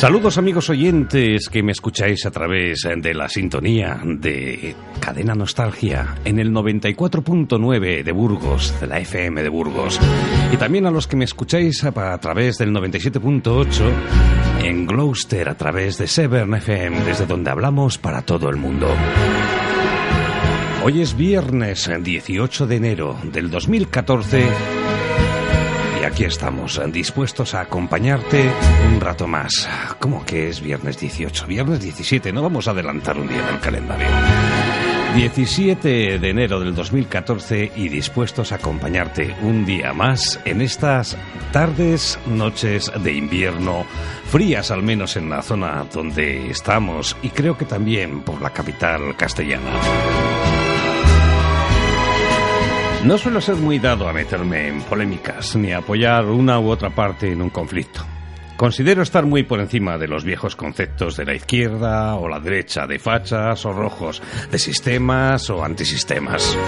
Saludos amigos oyentes que me escucháis a través de la sintonía de Cadena Nostalgia en el 94.9 de Burgos, de la FM de Burgos. Y también a los que me escucháis a, través del 97.8 en Gloucester a través de Severn FM, desde donde hablamos para todo el mundo. Hoy es viernes 18 de enero del 2014 y aquí estamos, dispuestos a acompañarte un rato más. ¿Cómo que es viernes 18? Viernes 17, no vamos a adelantar un día en el calendario. 17 de enero del 2014 y dispuestos a acompañarte un día más en estas tardes, noches de invierno, frías al menos en la zona donde estamos y creo que también por la capital castellana. No suelo ser muy dado a meterme en polémicas ni a apoyar una u otra parte en un conflicto. Considero estar muy por encima de los viejos conceptos de la izquierda o la derecha, de fachas o rojos, de sistemas o antisistemas.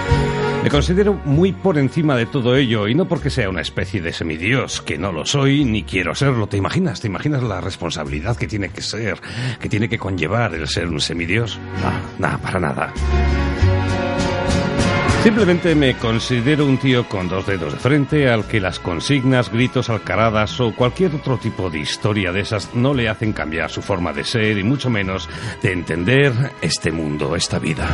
Me considero muy por encima de todo ello y no porque sea una especie de semidios, que no lo soy ni quiero serlo. ¿Te imaginas? ¿Te imaginas la responsabilidad que tiene que ser, que tiene que conllevar el ser un semidios? No, nada, para nada. Simplemente me considero un tío con dos dedos de frente al que las consignas, gritos, alcaradas o cualquier otro tipo de historia de esas no le hacen cambiar su forma de ser y mucho menos de entender este mundo, esta vida.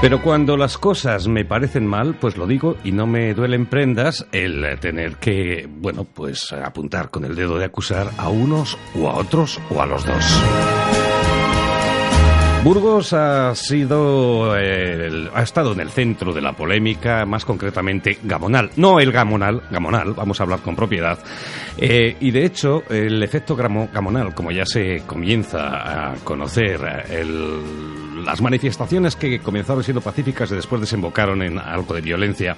Pero cuando las cosas me parecen mal, pues lo digo y no me duelen prendas el tener que, bueno, pues apuntar con el dedo de acusar a unos o a otros o a los dos. Burgos ha sido ha estado en el centro de la polémica, más concretamente Gamonal, no el Gamonal, Gamonal, vamos a hablar con propiedad. Eh, y de hecho, el efecto Gamonal, como ya se comienza a conocer, las manifestaciones que comenzaron siendo pacíficas y después desembocaron en algo de violencia,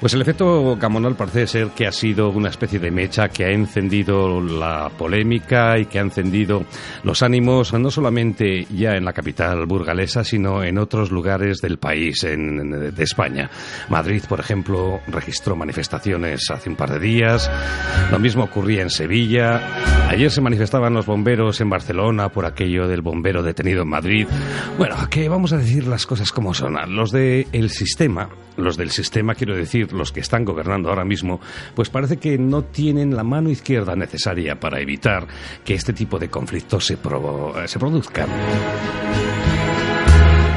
pues el efecto Gamonal parece ser que ha sido una especie de mecha que ha encendido la polémica y que ha encendido los ánimos no solamente ya en la capital burgalesa, sino en otros lugares del país, en, de España. Madrid, por ejemplo, registró manifestaciones hace un par de días. Lo mismo ocurría en Sevilla. Ayer se manifestaban los bomberos en Barcelona por aquello del bombero detenido en Madrid. Bueno, que vamos a decir las cosas como son. Los del sistema, los del sistema quiero decir los que están gobernando ahora mismo, pues parece que no tienen la mano izquierda necesaria para evitar que este tipo de conflictos se, se produzcan.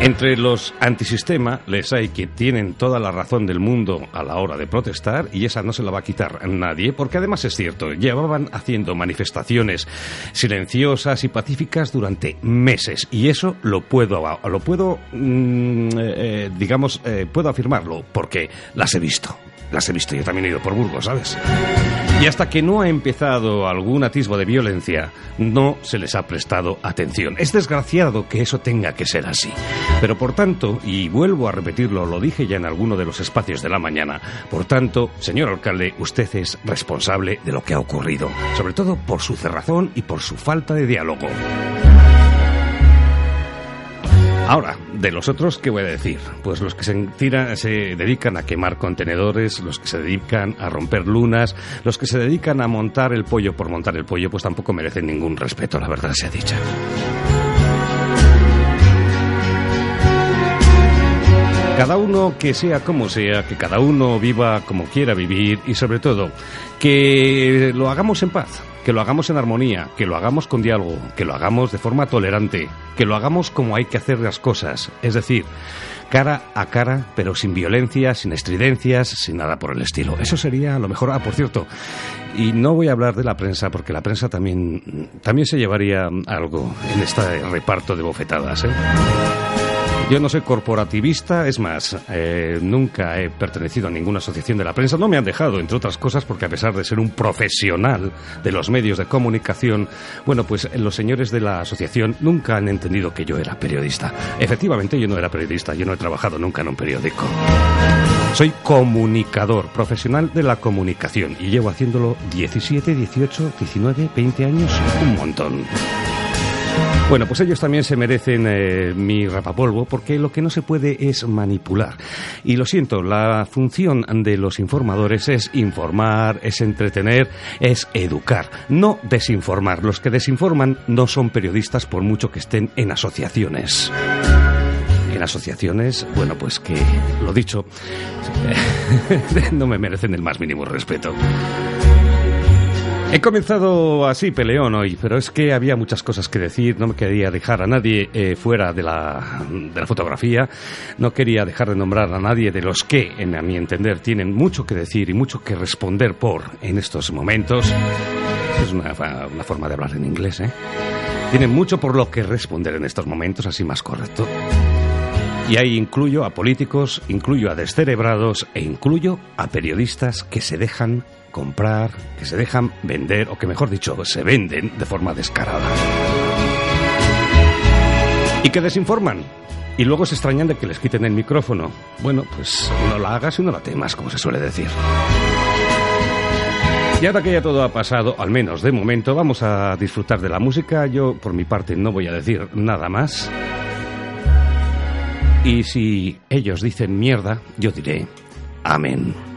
Entre los antisistema les hay que tienen toda la razón del mundo a la hora de protestar y esa no se la va a quitar nadie porque además es cierto, llevaban haciendo manifestaciones silenciosas y pacíficas durante meses y eso lo puedo, lo puedo mm, eh, eh, digamos, eh, puedo afirmarlo porque las he visto las he visto, yo también he ido por Burgos, ¿sabes? Y hasta que no ha empezado algún atisbo de violencia, no se les ha prestado atención. Es desgraciado que eso tenga que ser así. Pero por tanto, y vuelvo a repetirlo, lo dije ya en alguno de los espacios de la mañana, por tanto, señor alcalde, usted es responsable de lo que ha ocurrido, sobre todo por su cerrazón y por su falta de diálogo. Ahora, de los otros, ¿qué voy a decir? Pues los que se, se dedican a quemar contenedores, los que se dedican a romper lunas, los que se dedican a montar el pollo por montar el pollo, pues tampoco merecen ningún respeto, la verdad sea dicha. Cada uno que sea como sea, que cada uno viva como quiera vivir y sobre todo que lo hagamos en paz que lo hagamos en armonía, que lo hagamos con diálogo, que lo hagamos de forma tolerante, que lo hagamos como hay que hacer las cosas, es decir, cara a cara, pero sin violencia, sin estridencias, sin nada por el estilo. Eso sería lo mejor. Ah, por cierto, y no voy a hablar de la prensa porque la prensa también, también se llevaría algo en este reparto de bofetadas. ¿eh? Yo no soy corporativista, es más, eh, nunca he pertenecido a ninguna asociación de la prensa. No me han dejado, entre otras cosas, porque a pesar de ser un profesional de los medios de comunicación, bueno, pues los señores de la asociación nunca han entendido que yo era periodista. Efectivamente, yo no era periodista, yo no he trabajado nunca en un periódico. Soy comunicador, profesional de la comunicación y llevo haciéndolo 17, 18, 19, 20 años, un montón. Bueno, pues ellos también se merecen eh, mi rapapolvo porque lo que no se puede es manipular. Y lo siento, la función de los informadores es informar, es entretener, es educar, no desinformar. Los que desinforman no son periodistas por mucho que estén en asociaciones en asociaciones, bueno, pues que, lo dicho, no me merecen el más mínimo respeto. He comenzado así, peleón hoy, pero es que había muchas cosas que decir, no me quería dejar a nadie eh, fuera de la, de la fotografía, no quería dejar de nombrar a nadie de los que, en, a mi entender, tienen mucho que decir y mucho que responder por en estos momentos. Es una, una forma de hablar en inglés, ¿eh? Tienen mucho por lo que responder en estos momentos, así más correcto. Y ahí incluyo a políticos, incluyo a descerebrados e incluyo a periodistas que se dejan comprar, que se dejan vender, o que mejor dicho, se venden de forma descarada. Y que desinforman. Y luego se extrañan de que les quiten el micrófono. Bueno, pues no la hagas y no la temas, como se suele decir. Y ahora que ya todo ha pasado, al menos de momento, vamos a disfrutar de la música. Yo, por mi parte, no voy a decir nada más. Y si ellos dicen mierda, yo diré amén.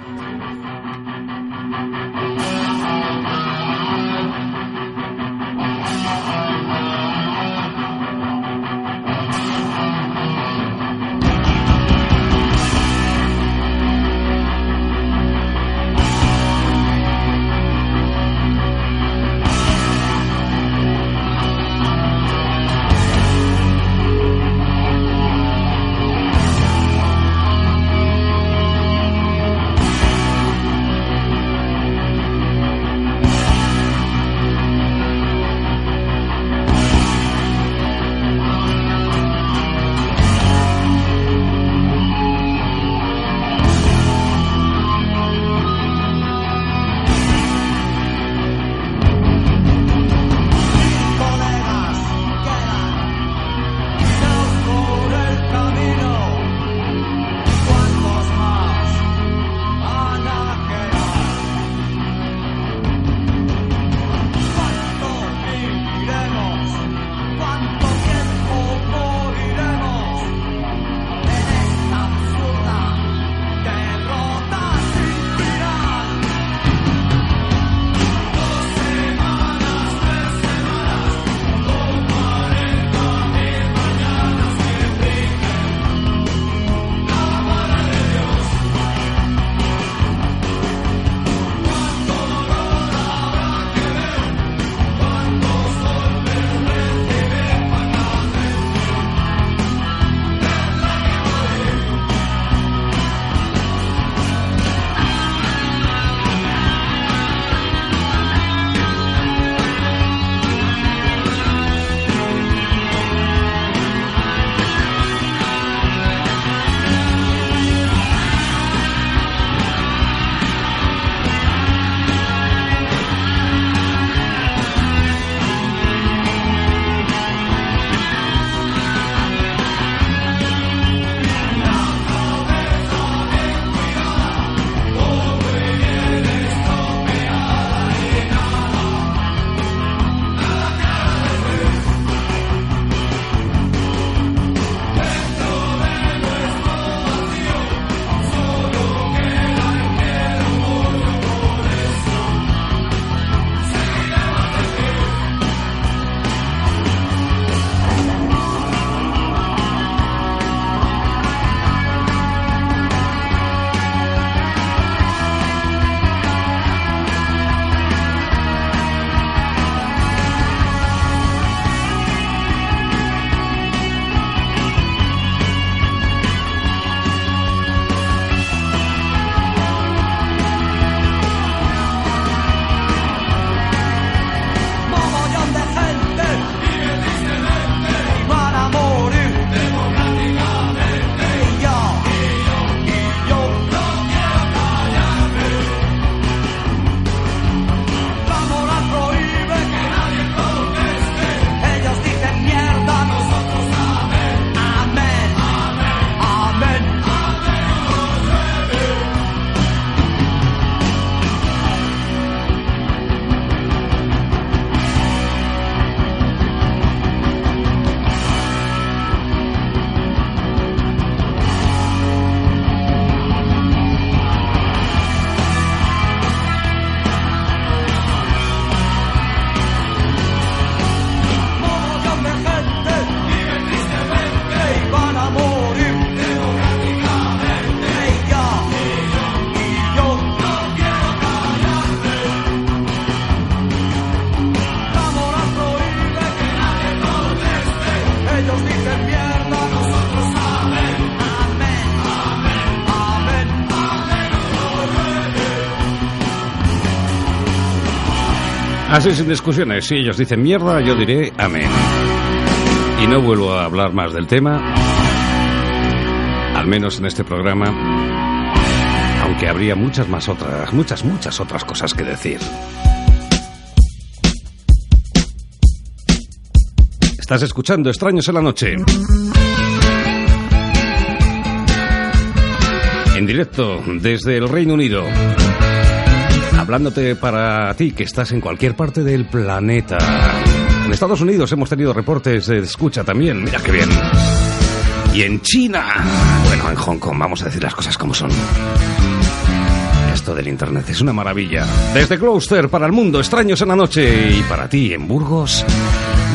Así sin discusiones. Si ellos dicen mierda, yo diré amén. Y no vuelvo a hablar más del tema, al menos en este programa, aunque habría muchas más otras, muchas, muchas otras cosas que decir. Estás escuchando Extraños en la Noche. En directo desde el Reino Unido. Hablándote para ti que estás en cualquier parte del planeta. En Estados Unidos hemos tenido reportes de escucha también. Mira qué bien. Y en China. Bueno, en Hong Kong. Vamos a decir las cosas como son. Esto del Internet es una maravilla. Desde Gloucester para el mundo, extraños en la noche. Y para ti en Burgos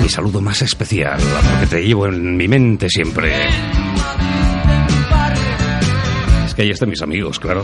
mi saludo más especial, porque te llevo en mi mente siempre. Es que ahí están mis amigos, claro.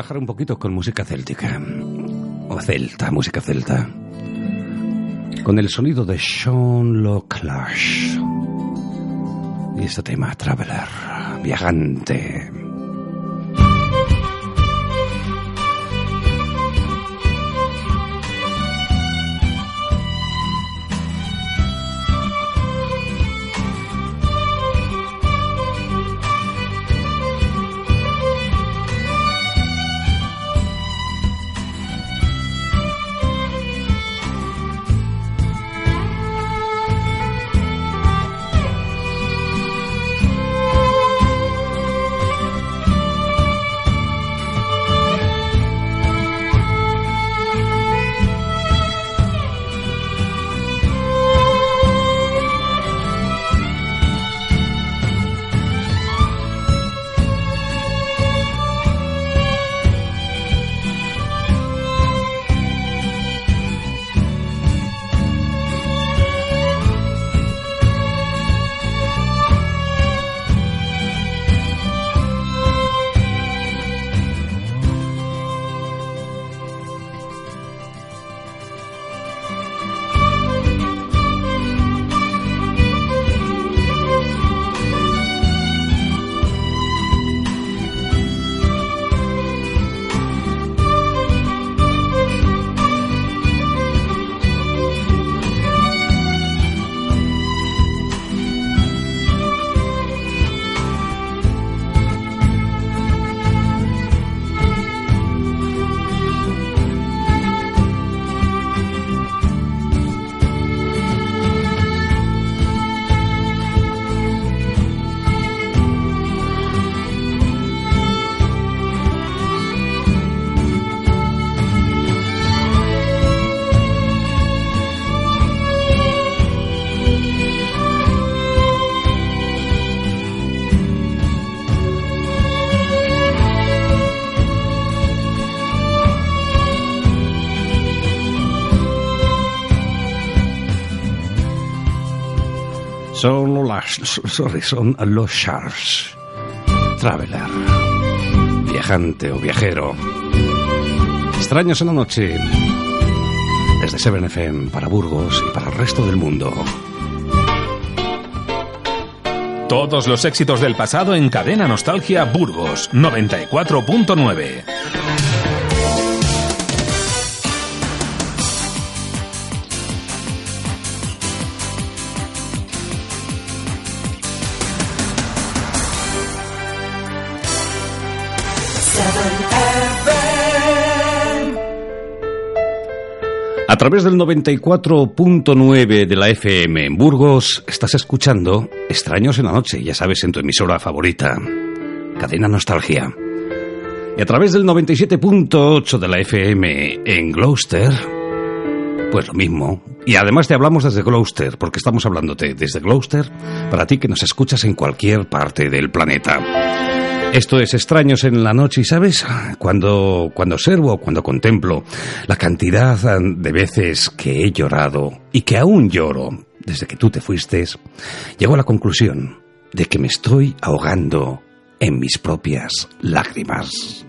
Relajar un poquito con música céltica. O celta, música celta. Con el sonido de Sean Loclash. Y este tema, Traveler, viajante. Son los Sharks. Traveler. Viajante o viajero. Extraños en la noche. Desde 7FM para Burgos y para el resto del mundo. Todos los éxitos del pasado en Cadena Nostalgia Burgos 94.9. través del 94.9 de la FM en Burgos estás escuchando Extraños en la Noche, ya sabes, en tu emisora favorita, Cadena Nostalgia. Y a través del 97.8 de la FM en Gloucester, pues lo mismo. Y además te hablamos desde Gloucester, porque estamos hablándote desde Gloucester para ti que nos escuchas en cualquier parte del planeta. Esto es Extraños en la Noche y, ¿sabes? Cuando, cuando observo, cuando contemplo la cantidad de veces que he llorado y que aún lloro desde que tú te fuiste, llego a la conclusión de que me estoy ahogando en mis propias lágrimas.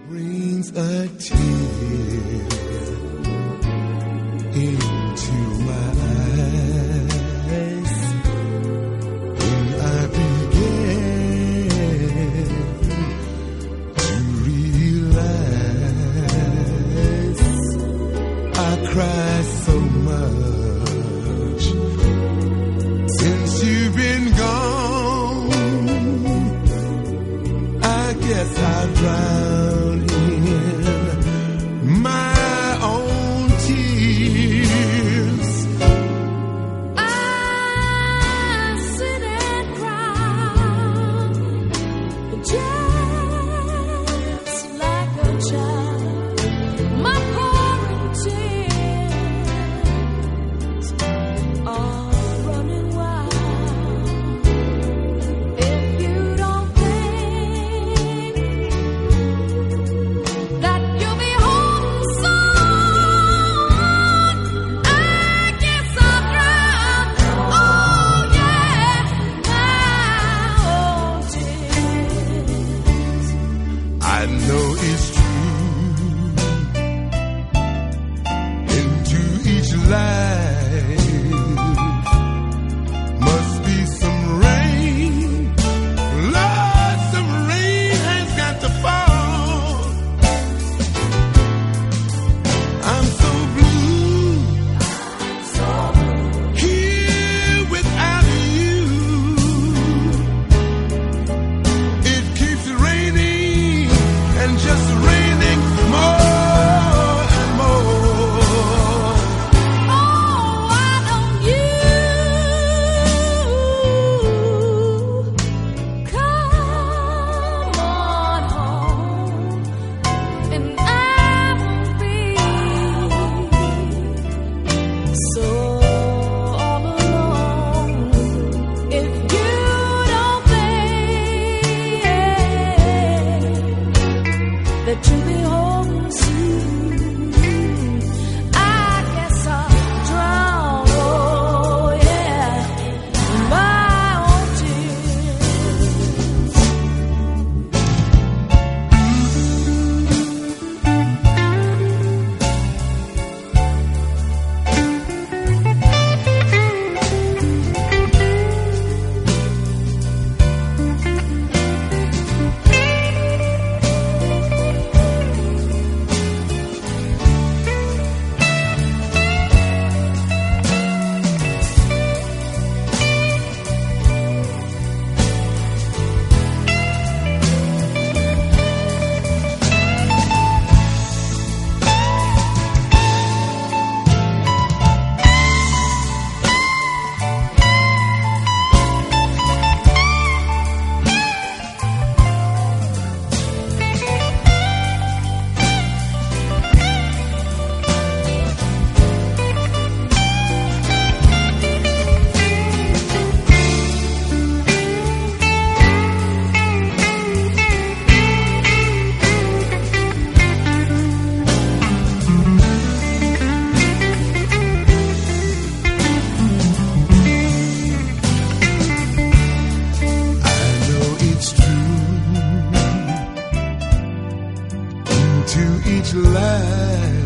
much life.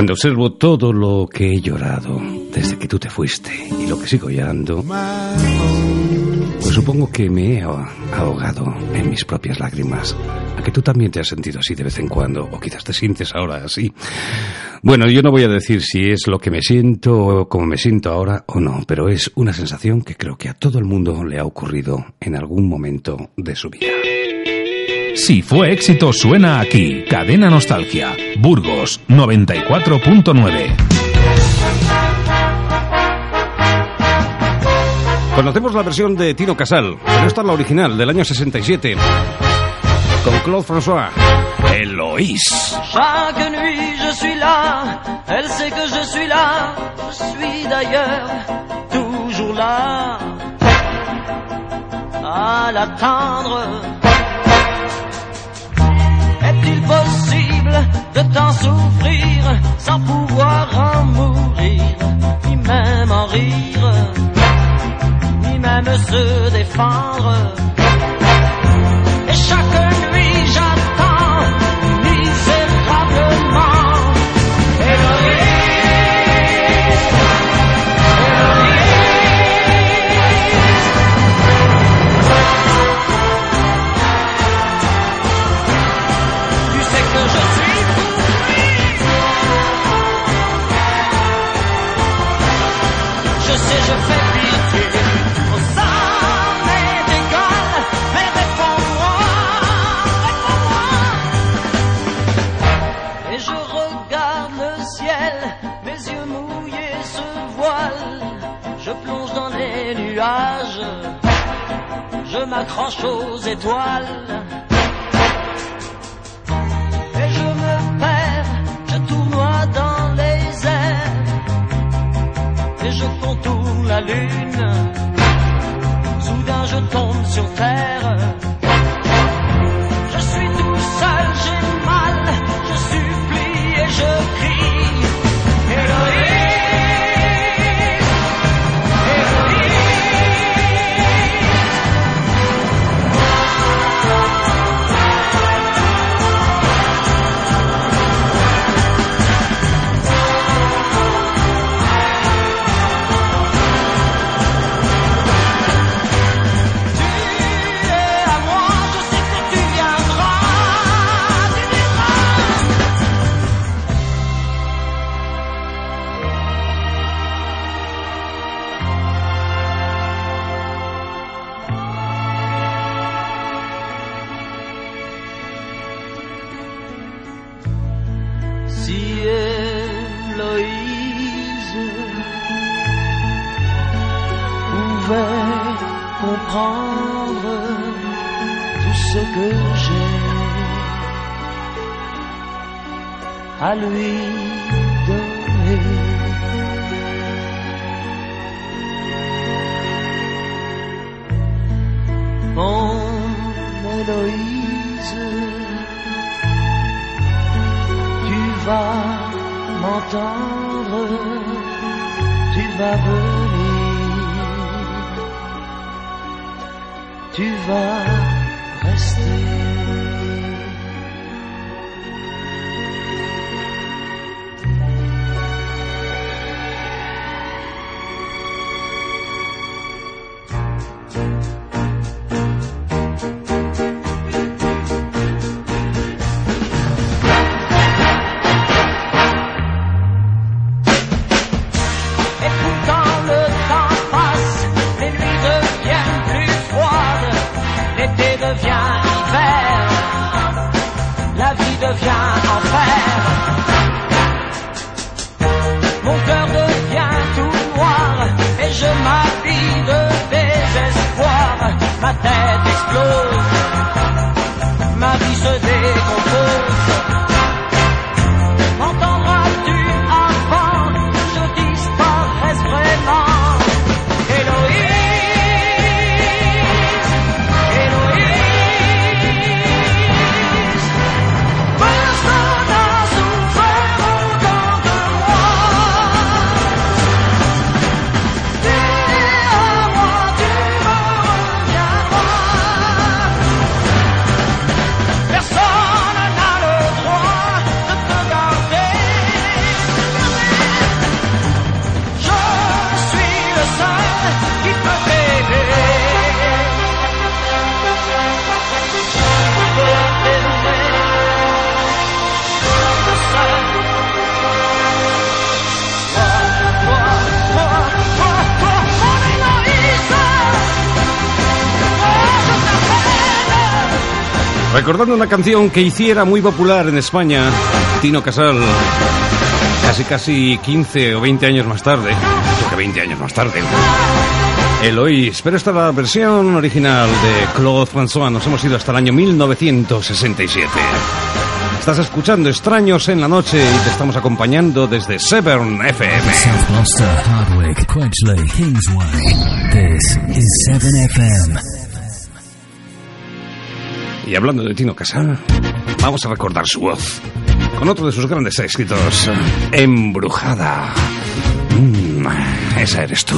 Cuando observo todo lo que he llorado desde que tú te fuiste y lo que sigo llorando, pues supongo que me he ahogado en mis propias lágrimas. A que tú también te has sentido así de vez en cuando, o quizás te sientes ahora así. Bueno, yo no voy a decir si es lo que me siento o como me siento ahora o no, pero es una sensación que creo que a todo el mundo le ha ocurrido en algún momento de su vida. Si fue éxito, suena aquí. Cadena Nostalgia. Burgos 94.9. Conocemos la versión de Tino Casal, pero esta es la original del año 67, con Claude François, Eloís. Chaque nuit je suis là, elle sait que je suis là, je suis d'ailleurs toujours là à l'attendre. De tant souffrir sans pouvoir en mourir, ni même en rire, ni même se défendre? grand chose étoile. escuchando una canción que hiciera muy popular en España, Tino Casal, casi casi 15 o 20 años más tarde, Creo que 20 años más tarde. Eloís, pero esta es la versión original de Claude François, nos hemos ido hasta el año 1967. Estás escuchando Extraños en la Noche y te estamos acompañando desde Severn FM. South Gloucester, Hardwick, Quenchley, Kingsway. This is 7 FM. Y hablando de Tino Casal, vamos a recordar su voz con otro de sus grandes éxitos, Embrujada. Mm, esa eres tú.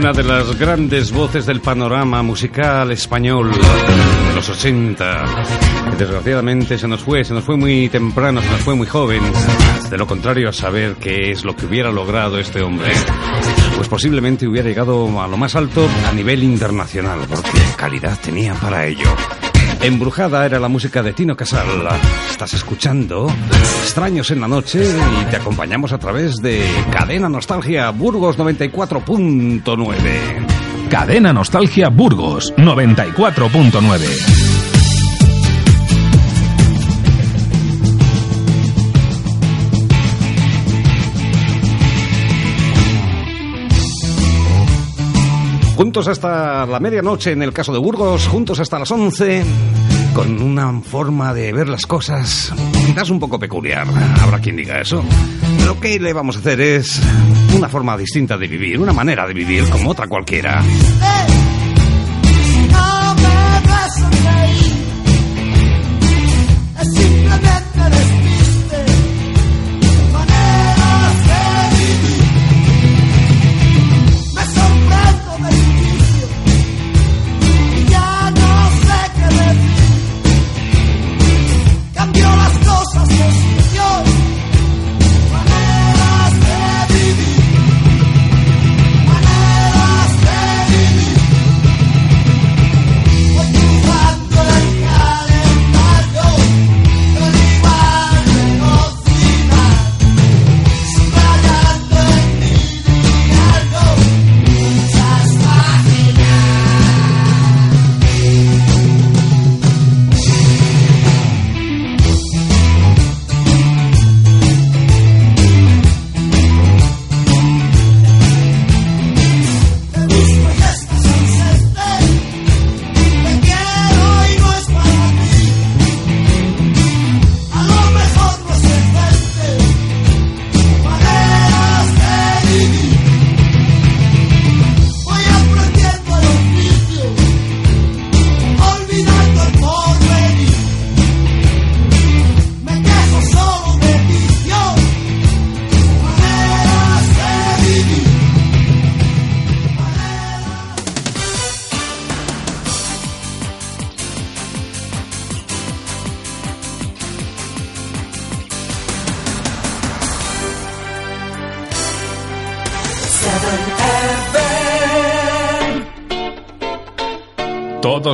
Una de las grandes voces del panorama musical español de los 80. que Desgraciadamente se nos fue, se nos fue muy temprano, se nos fue muy joven. De lo contrario a saber qué es lo que hubiera logrado este hombre. Pues posiblemente hubiera llegado a lo más alto a nivel internacional, porque calidad tenía para ello. Embrujada era la música de Tino Casal. Estás escuchando Extraños en la Noche y te acompañamos a través de Cadena Nostalgia Burgos 94.9. Cadena Nostalgia Burgos 94.9. Juntos hasta la medianoche en el caso de Burgos, juntos hasta las 11, con una forma de ver las cosas quizás un poco peculiar. Habrá quien diga eso. Lo que le vamos a hacer es una forma distinta de vivir, una manera de vivir como otra cualquiera. No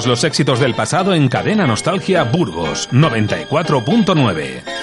los éxitos del pasado en Cadena Nostalgia Burgos 94.9.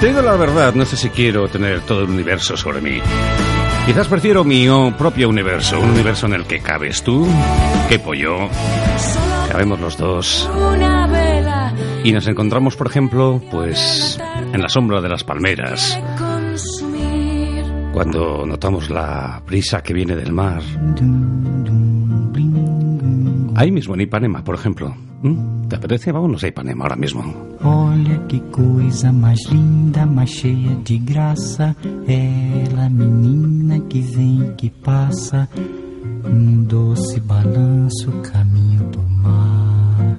te digo la verdad, no sé si quiero tener todo el universo sobre mí. Quizás prefiero mi propio universo, un universo en el que cabes tú, quepo yo, cabemos los dos, y nos encontramos, por ejemplo, pues en la sombra de las palmeras, cuando notamos la brisa que viene del mar. Ahí mismo en Ipanema, por ejemplo. ¿Mm? ¿Te apetece? Vámonos a Ipanema ahora mismo. Olha que coisa mais linda, mais cheia de graça. Ela, menina que vem, que passa, num doce balanço, caminho do mar.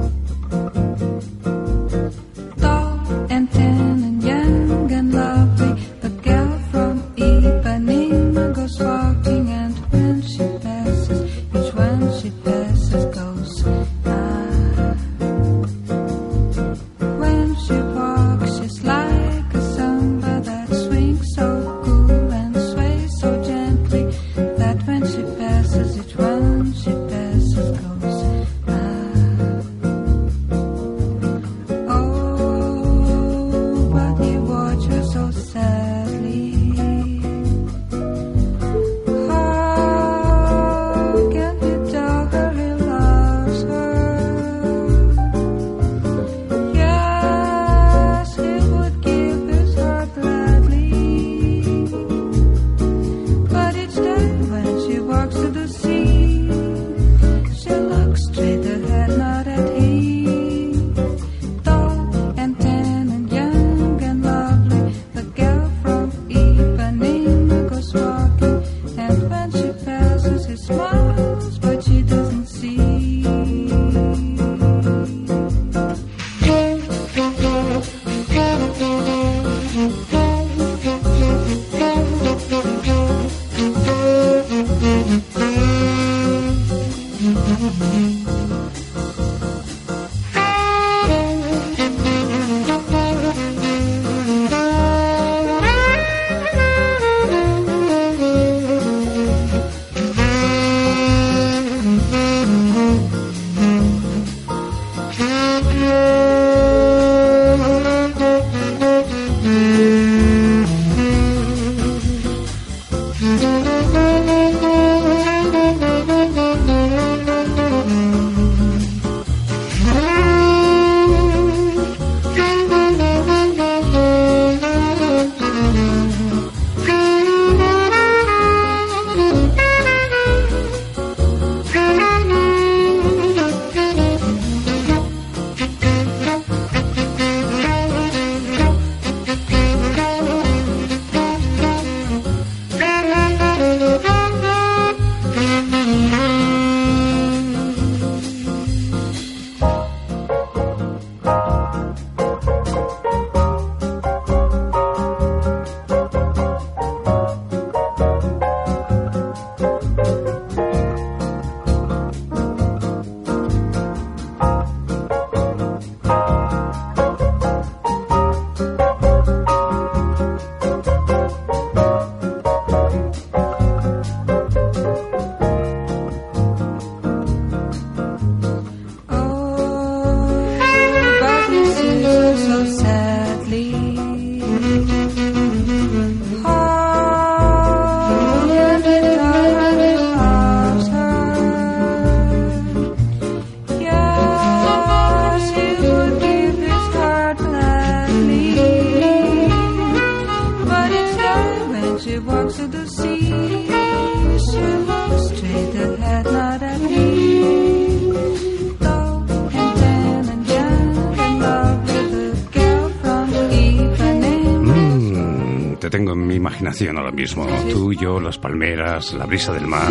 Ahora mismo. Tú, yo, las palmeras, la brisa del mar.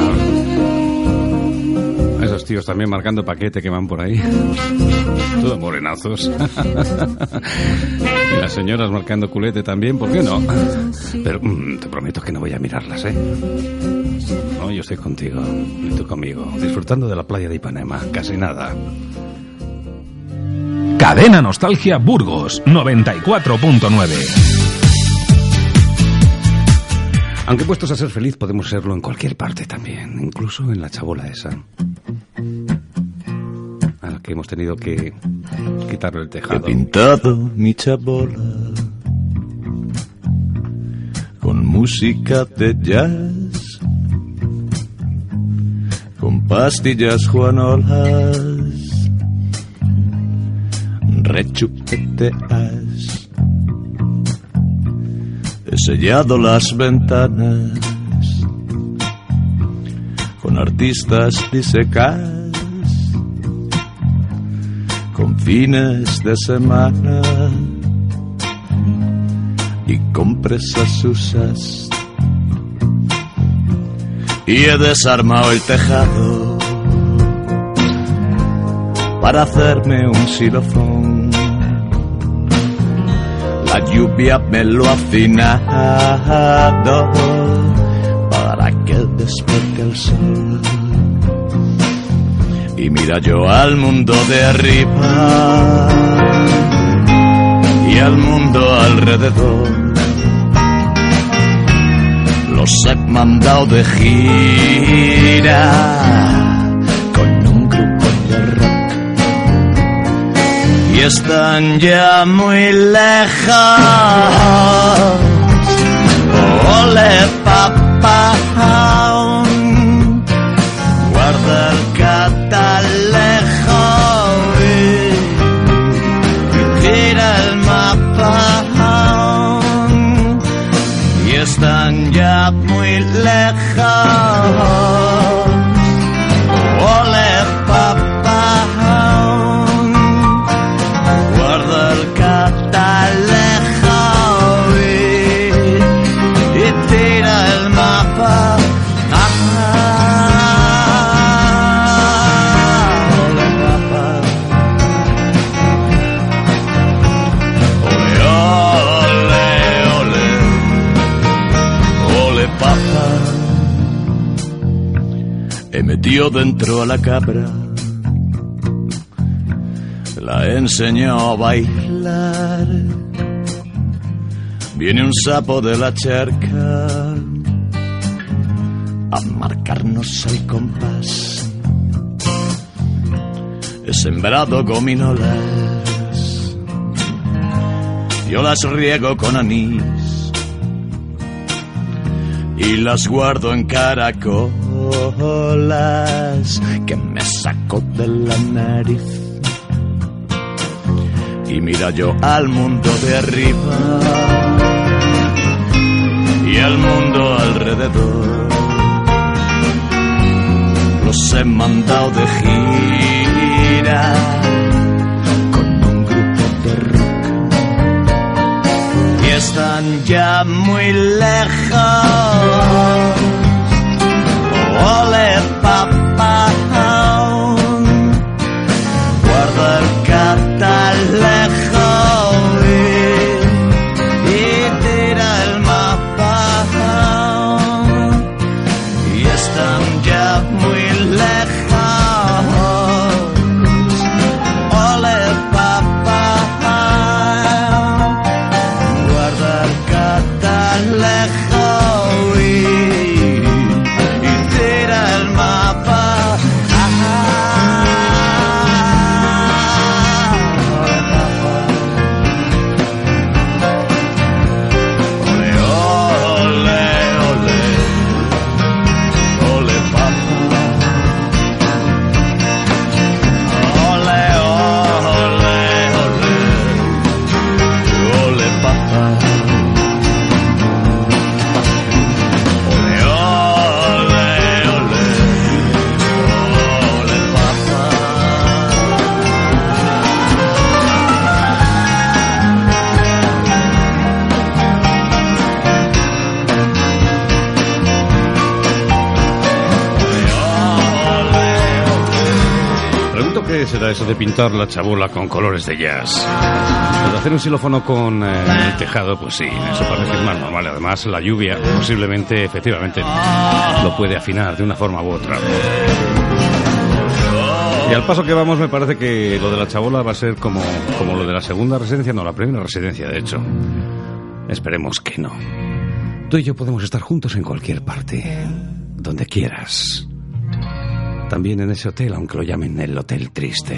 Esos tíos también marcando paquete que van por ahí. Todos morenazos. las señoras marcando culete también, ¿por qué no? Pero mm, te prometo que no voy a mirarlas, ¿eh? No, yo estoy contigo, y tú conmigo, disfrutando de la playa de Ipanema, casi nada. Cadena Nostalgia Burgos 94.9. Aunque puestos a ser feliz, podemos serlo en cualquier parte también, incluso en la chabola esa. A la que hemos tenido que quitarle el He tejado. pintado mi chabola con música de jazz, con pastillas juanolas, rechupeteas. He sellado las ventanas con artistas disecas con fines de semana y compresas usas. Y he desarmado el tejado para hacerme un xilofón. La lluvia me lo ha afinado para que despierte el sol. Y mira yo al mundo de arriba y al mundo alrededor. Los he mandado de gira Y están ya muy lejos. Ole papá. Dentro a la cabra. La he enseñado a bailar. Viene un sapo de la charca a marcarnos el compás. He sembrado gominolas, yo las riego con anís y las guardo en caracolas que me saco de la nariz. Y mira yo al mundo de arriba y al mundo alrededor. Los he mandado de gira con un grupo de rock. Y están ya muy lejos. Ole de pintar la chabola con colores de jazz? De hacer un xilófono con eh, el tejado, pues sí, eso parece más normal. Además, la lluvia posiblemente, efectivamente, lo puede afinar de una forma u otra. Y al paso que vamos, me parece que lo de la chabola va a ser como, como lo de la segunda residencia, no, la primera residencia, de hecho. Esperemos que no. Tú y yo podemos estar juntos en cualquier parte, donde quieras. También en ese hotel, aunque lo llamen el Hotel Triste.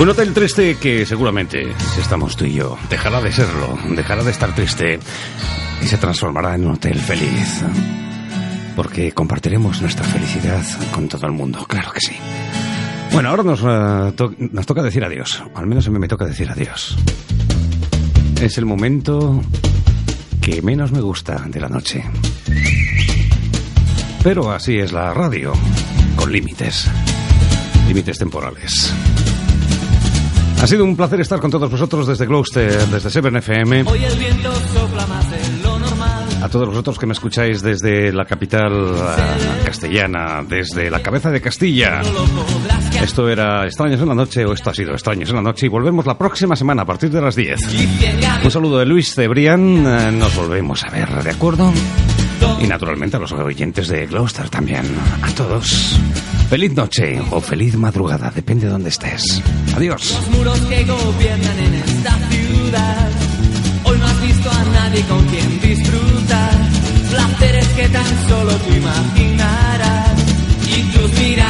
Un hotel triste que seguramente, si estamos tú y yo, dejará de serlo, dejará de estar triste y se transformará en un hotel feliz. Porque compartiremos nuestra felicidad con todo el mundo, claro que sí. Bueno, ahora nos, to- nos toca decir adiós, al menos a mí me toca decir adiós. Es el momento que menos me gusta de la noche. Pero así es la radio, con límites, límites temporales. Ha sido un placer estar con todos vosotros desde Gloucester, desde 7FM. Hoy el viento sopla más de lo normal. A todos vosotros que me escucháis desde la capital eh, castellana, desde la cabeza de Castilla. Esto era Extraños en la Noche, o esto ha sido Extraños en la Noche, y volvemos la próxima semana a partir de las 10. Un saludo de Luis Cebrián, eh, nos volvemos a ver, ¿de acuerdo? Y naturalmente a los oyentes de Gloucester también. A todos. Feliz noche o feliz madrugada, depende de dónde estés. Adiós. Los muros que gobiernan en esta ciudad. Hoy no has visto a nadie con quien disfrutar. Placeres que tan solo tú imaginarás. Y tus miradas,